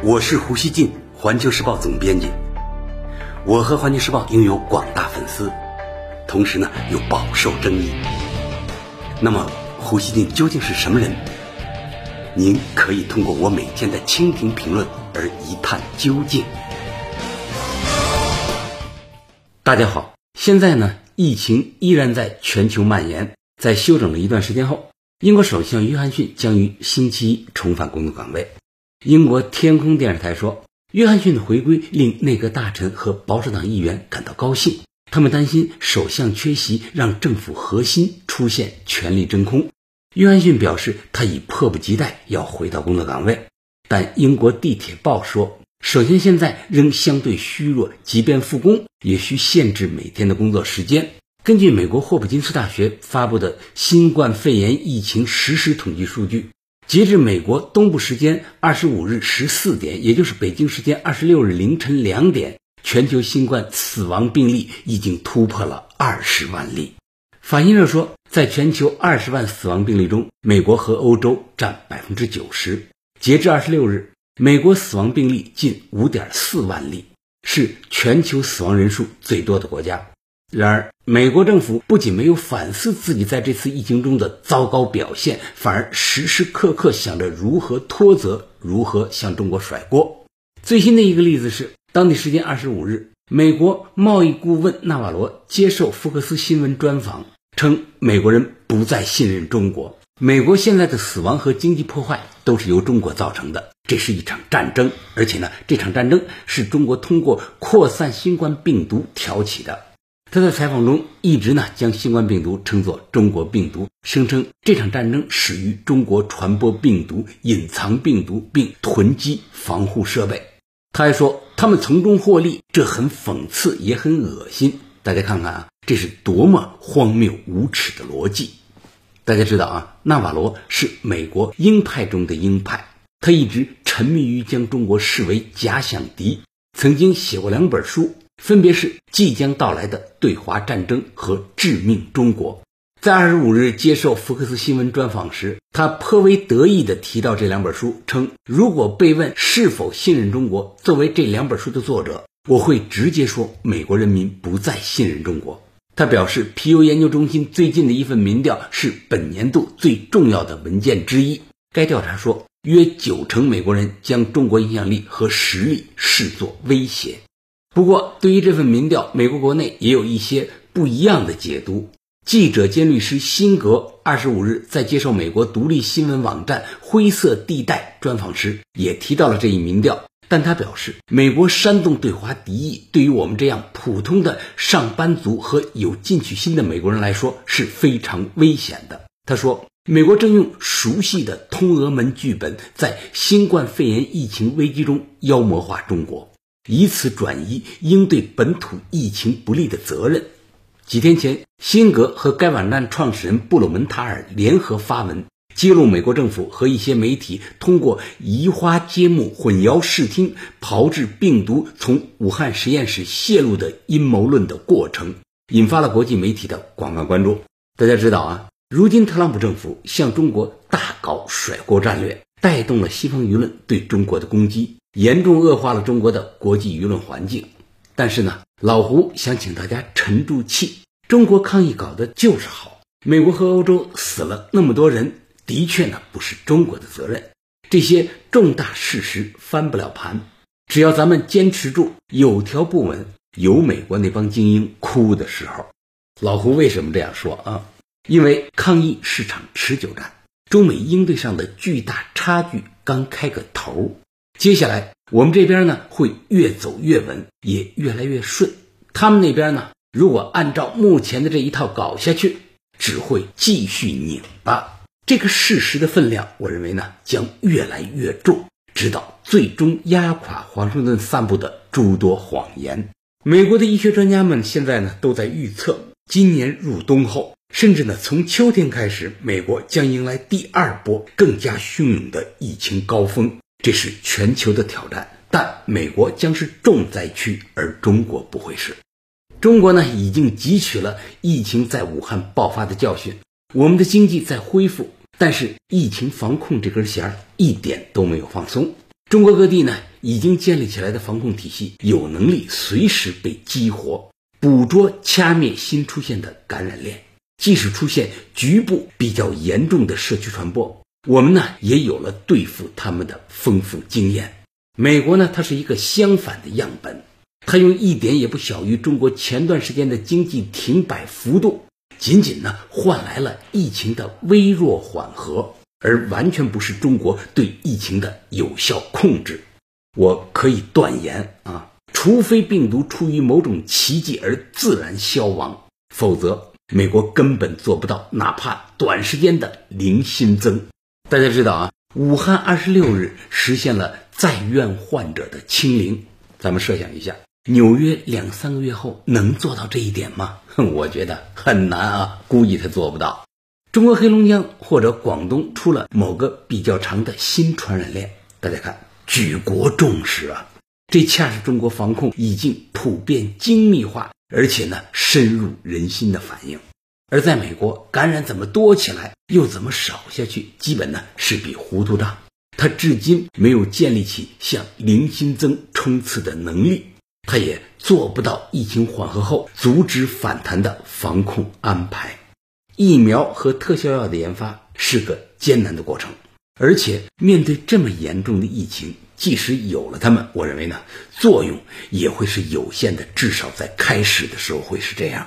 我是胡锡进，环球时报总编辑。我和环球时报拥有广大粉丝，同时呢又饱受争议。那么，胡锡进究竟是什么人？您可以通过我每天的蜻蜓评论而一探究竟。大家好，现在呢，疫情依然在全球蔓延。在休整了一段时间后，英国首相约翰逊将于星期一重返工作岗位。英国天空电视台说，约翰逊的回归令内阁大臣和保守党议员感到高兴。他们担心首相缺席让政府核心出现权力真空。约翰逊表示，他已迫不及待要回到工作岗位。但英国地铁报说，首先现在仍相对虚弱，即便复工，也需限制每天的工作时间。根据美国霍普金斯大学发布的新冠肺炎疫情实时统计数据，截至美国东部时间二十五日十四点，也就是北京时间二十六日凌晨两点，全球新冠死亡病例已经突破了二十万例。法新社说，在全球二十万死亡病例中，美国和欧洲占百分之九十。截至二十六日，美国死亡病例近五点四万例，是全球死亡人数最多的国家。然而，美国政府不仅没有反思自己在这次疫情中的糟糕表现，反而时时刻刻想着如何脱责，如何向中国甩锅。最新的一个例子是，当地时间二十五日，美国贸易顾问纳瓦罗接受福克斯新闻专访，称美国人不再信任中国，美国现在的死亡和经济破坏都是由中国造成的，这是一场战争，而且呢，这场战争是中国通过扩散新冠病毒挑起的。他在采访中一直呢将新冠病毒称作中国病毒，声称这场战争始于中国传播病毒、隐藏病毒并囤积防护设备。他还说他们从中获利，这很讽刺也很恶心。大家看看啊，这是多么荒谬无耻的逻辑！大家知道啊，纳瓦罗是美国鹰派中的鹰派，他一直沉迷于将中国视为假想敌，曾经写过两本书。分别是即将到来的对华战争和致命中国。在二十五日接受福克斯新闻专访时，他颇为得意地提到这两本书，称如果被问是否信任中国，作为这两本书的作者，我会直接说美国人民不再信任中国。他表示，皮尤研究中心最近的一份民调是本年度最重要的文件之一。该调查说，约九成美国人将中国影响力和实力视作威胁。不过，对于这份民调，美国国内也有一些不一样的解读。记者兼律师辛格二十五日在接受美国独立新闻网站“灰色地带”专访时，也提到了这一民调。但他表示，美国煽动对华敌意，对于我们这样普通的上班族和有进取心的美国人来说是非常危险的。他说，美国正用熟悉的通俄门剧本，在新冠肺炎疫情危机中妖魔化中国。以此转移应对本土疫情不利的责任。几天前，辛格和该网站创始人布鲁门塔尔联合发文，揭露美国政府和一些媒体通过移花接木、混淆视听、炮制病毒从武汉实验室泄露的阴谋论的过程，引发了国际媒体的广泛关注。大家知道啊，如今特朗普政府向中国大搞甩锅战略，带动了西方舆论对中国的攻击。严重恶化了中国的国际舆论环境，但是呢，老胡想请大家沉住气。中国抗疫搞得就是好，美国和欧洲死了那么多人，的确呢不是中国的责任。这些重大事实翻不了盘，只要咱们坚持住，有条不紊，有美国那帮精英哭的时候。老胡为什么这样说啊？因为抗疫是场持久战，中美应对上的巨大差距刚开个头。接下来，我们这边呢会越走越稳，也越来越顺。他们那边呢，如果按照目前的这一套搞下去，只会继续拧巴。这个事实的分量，我认为呢将越来越重，直到最终压垮华盛顿散布的诸多谎言。美国的医学专家们现在呢都在预测，今年入冬后，甚至呢从秋天开始，美国将迎来第二波更加汹涌的疫情高峰。这是全球的挑战，但美国将是重灾区，而中国不会是。中国呢，已经汲取了疫情在武汉爆发的教训，我们的经济在恢复，但是疫情防控这根弦儿一点都没有放松。中国各地呢已经建立起来的防控体系有能力随时被激活，捕捉掐灭新出现的感染链。即使出现局部比较严重的社区传播，我们呢也有了对付他们的丰富经验。美国呢，它是一个相反的样本，它用一点也不小于中国前段时间的经济停摆幅度，仅仅呢换来了疫情的微弱缓和，而完全不是中国对疫情的有效控制。我可以断言啊，除非病毒出于某种奇迹而自然消亡，否则。美国根本做不到，哪怕短时间的零新增。大家知道啊，武汉二十六日实现了在院患者的清零。咱们设想一下，纽约两三个月后能做到这一点吗？哼我觉得很难啊，估计他做不到。中国黑龙江或者广东出了某个比较长的新传染链，大家看，举国重视啊，这恰是中国防控已经普遍精密化。而且呢，深入人心的反应。而在美国，感染怎么多起来，又怎么少下去，基本呢是笔糊涂账。他至今没有建立起向零新增冲刺的能力，他也做不到疫情缓和后阻止反弹的防控安排。疫苗和特效药的研发是个艰难的过程，而且面对这么严重的疫情。即使有了它们，我认为呢，作用也会是有限的，至少在开始的时候会是这样。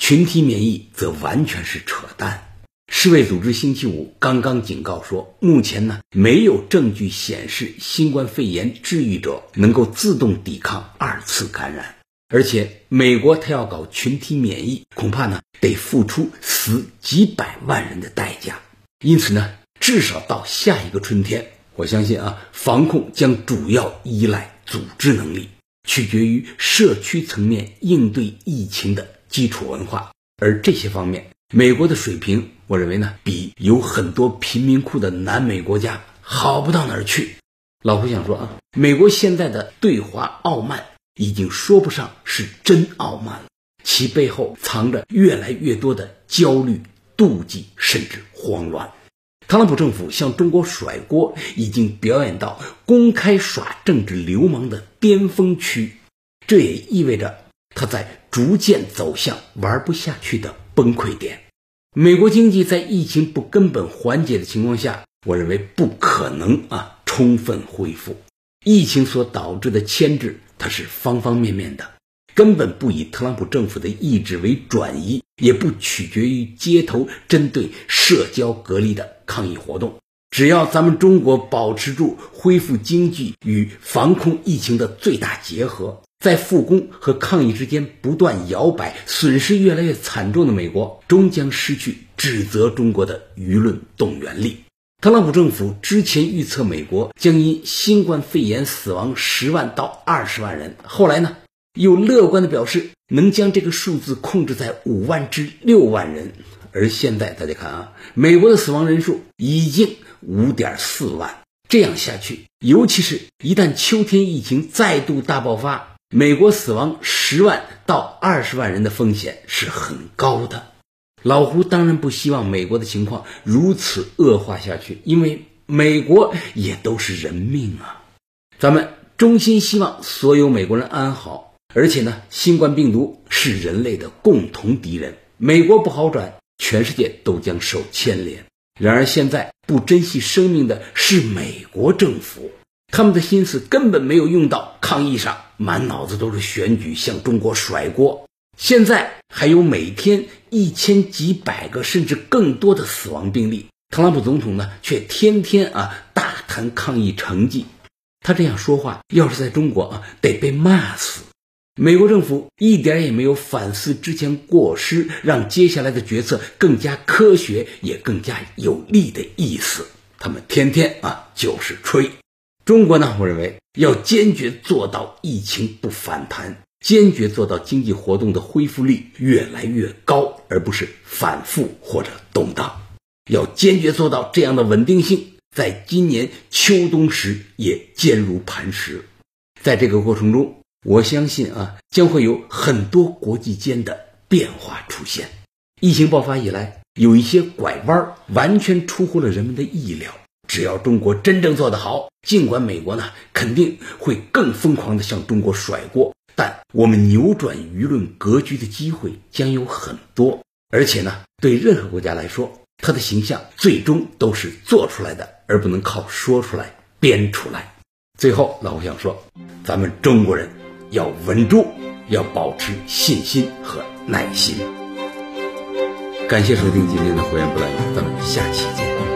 群体免疫则完全是扯淡。世卫组织星期五刚刚警告说，目前呢没有证据显示新冠肺炎治愈者能够自动抵抗二次感染，而且美国他要搞群体免疫，恐怕呢得付出死几百万人的代价。因此呢，至少到下一个春天。我相信啊，防控将主要依赖组织能力，取决于社区层面应对疫情的基础文化。而这些方面，美国的水平，我认为呢，比有很多贫民窟的南美国家好不到哪儿去。老胡想说啊，美国现在的对华傲慢，已经说不上是真傲慢了，其背后藏着越来越多的焦虑、妒忌，甚至慌乱。特朗普政府向中国甩锅，已经表演到公开耍政治流氓的巅峰区，这也意味着他在逐渐走向玩不下去的崩溃点。美国经济在疫情不根本缓解的情况下，我认为不可能啊充分恢复。疫情所导致的牵制，它是方方面面的。根本不以特朗普政府的意志为转移，也不取决于街头针对社交隔离的抗议活动。只要咱们中国保持住恢复经济与防控疫情的最大结合，在复工和抗议之间不断摇摆，损失越来越惨重的美国，终将失去指责中国的舆论动员力。特朗普政府之前预测美国将因新冠肺炎死亡十万到二十万人，后来呢？又乐观的表示能将这个数字控制在五万至六万人，而现在大家看啊，美国的死亡人数已经五点四万，这样下去，尤其是一旦秋天疫情再度大爆发，美国死亡十万到二十万人的风险是很高的。老胡当然不希望美国的情况如此恶化下去，因为美国也都是人命啊，咱们衷心希望所有美国人安好。而且呢，新冠病毒是人类的共同敌人。美国不好转，全世界都将受牵连。然而现在不珍惜生命的是美国政府，他们的心思根本没有用到抗疫上，满脑子都是选举，向中国甩锅。现在还有每天一千几百个甚至更多的死亡病例，特朗普总统呢却天天啊大谈抗疫成绩。他这样说话，要是在中国啊，得被骂死。美国政府一点也没有反思之前过失，让接下来的决策更加科学，也更加有利的意思。他们天天啊就是吹。中国呢，我认为要坚决做到疫情不反弹，坚决做到经济活动的恢复率越来越高，而不是反复或者动荡。要坚决做到这样的稳定性，在今年秋冬时也坚如磐石。在这个过程中。我相信啊，将会有很多国际间的变化出现。疫情爆发以来，有一些拐弯完全出乎了人们的意料。只要中国真正做得好，尽管美国呢肯定会更疯狂地向中国甩锅，但我们扭转舆论格局的机会将有很多。而且呢，对任何国家来说，它的形象最终都是做出来的，而不能靠说出来、编出来。最后，老胡想说，咱们中国人要稳住，要保持信心和耐心。感谢收听今天的《胡言不乱语》，咱们下期见。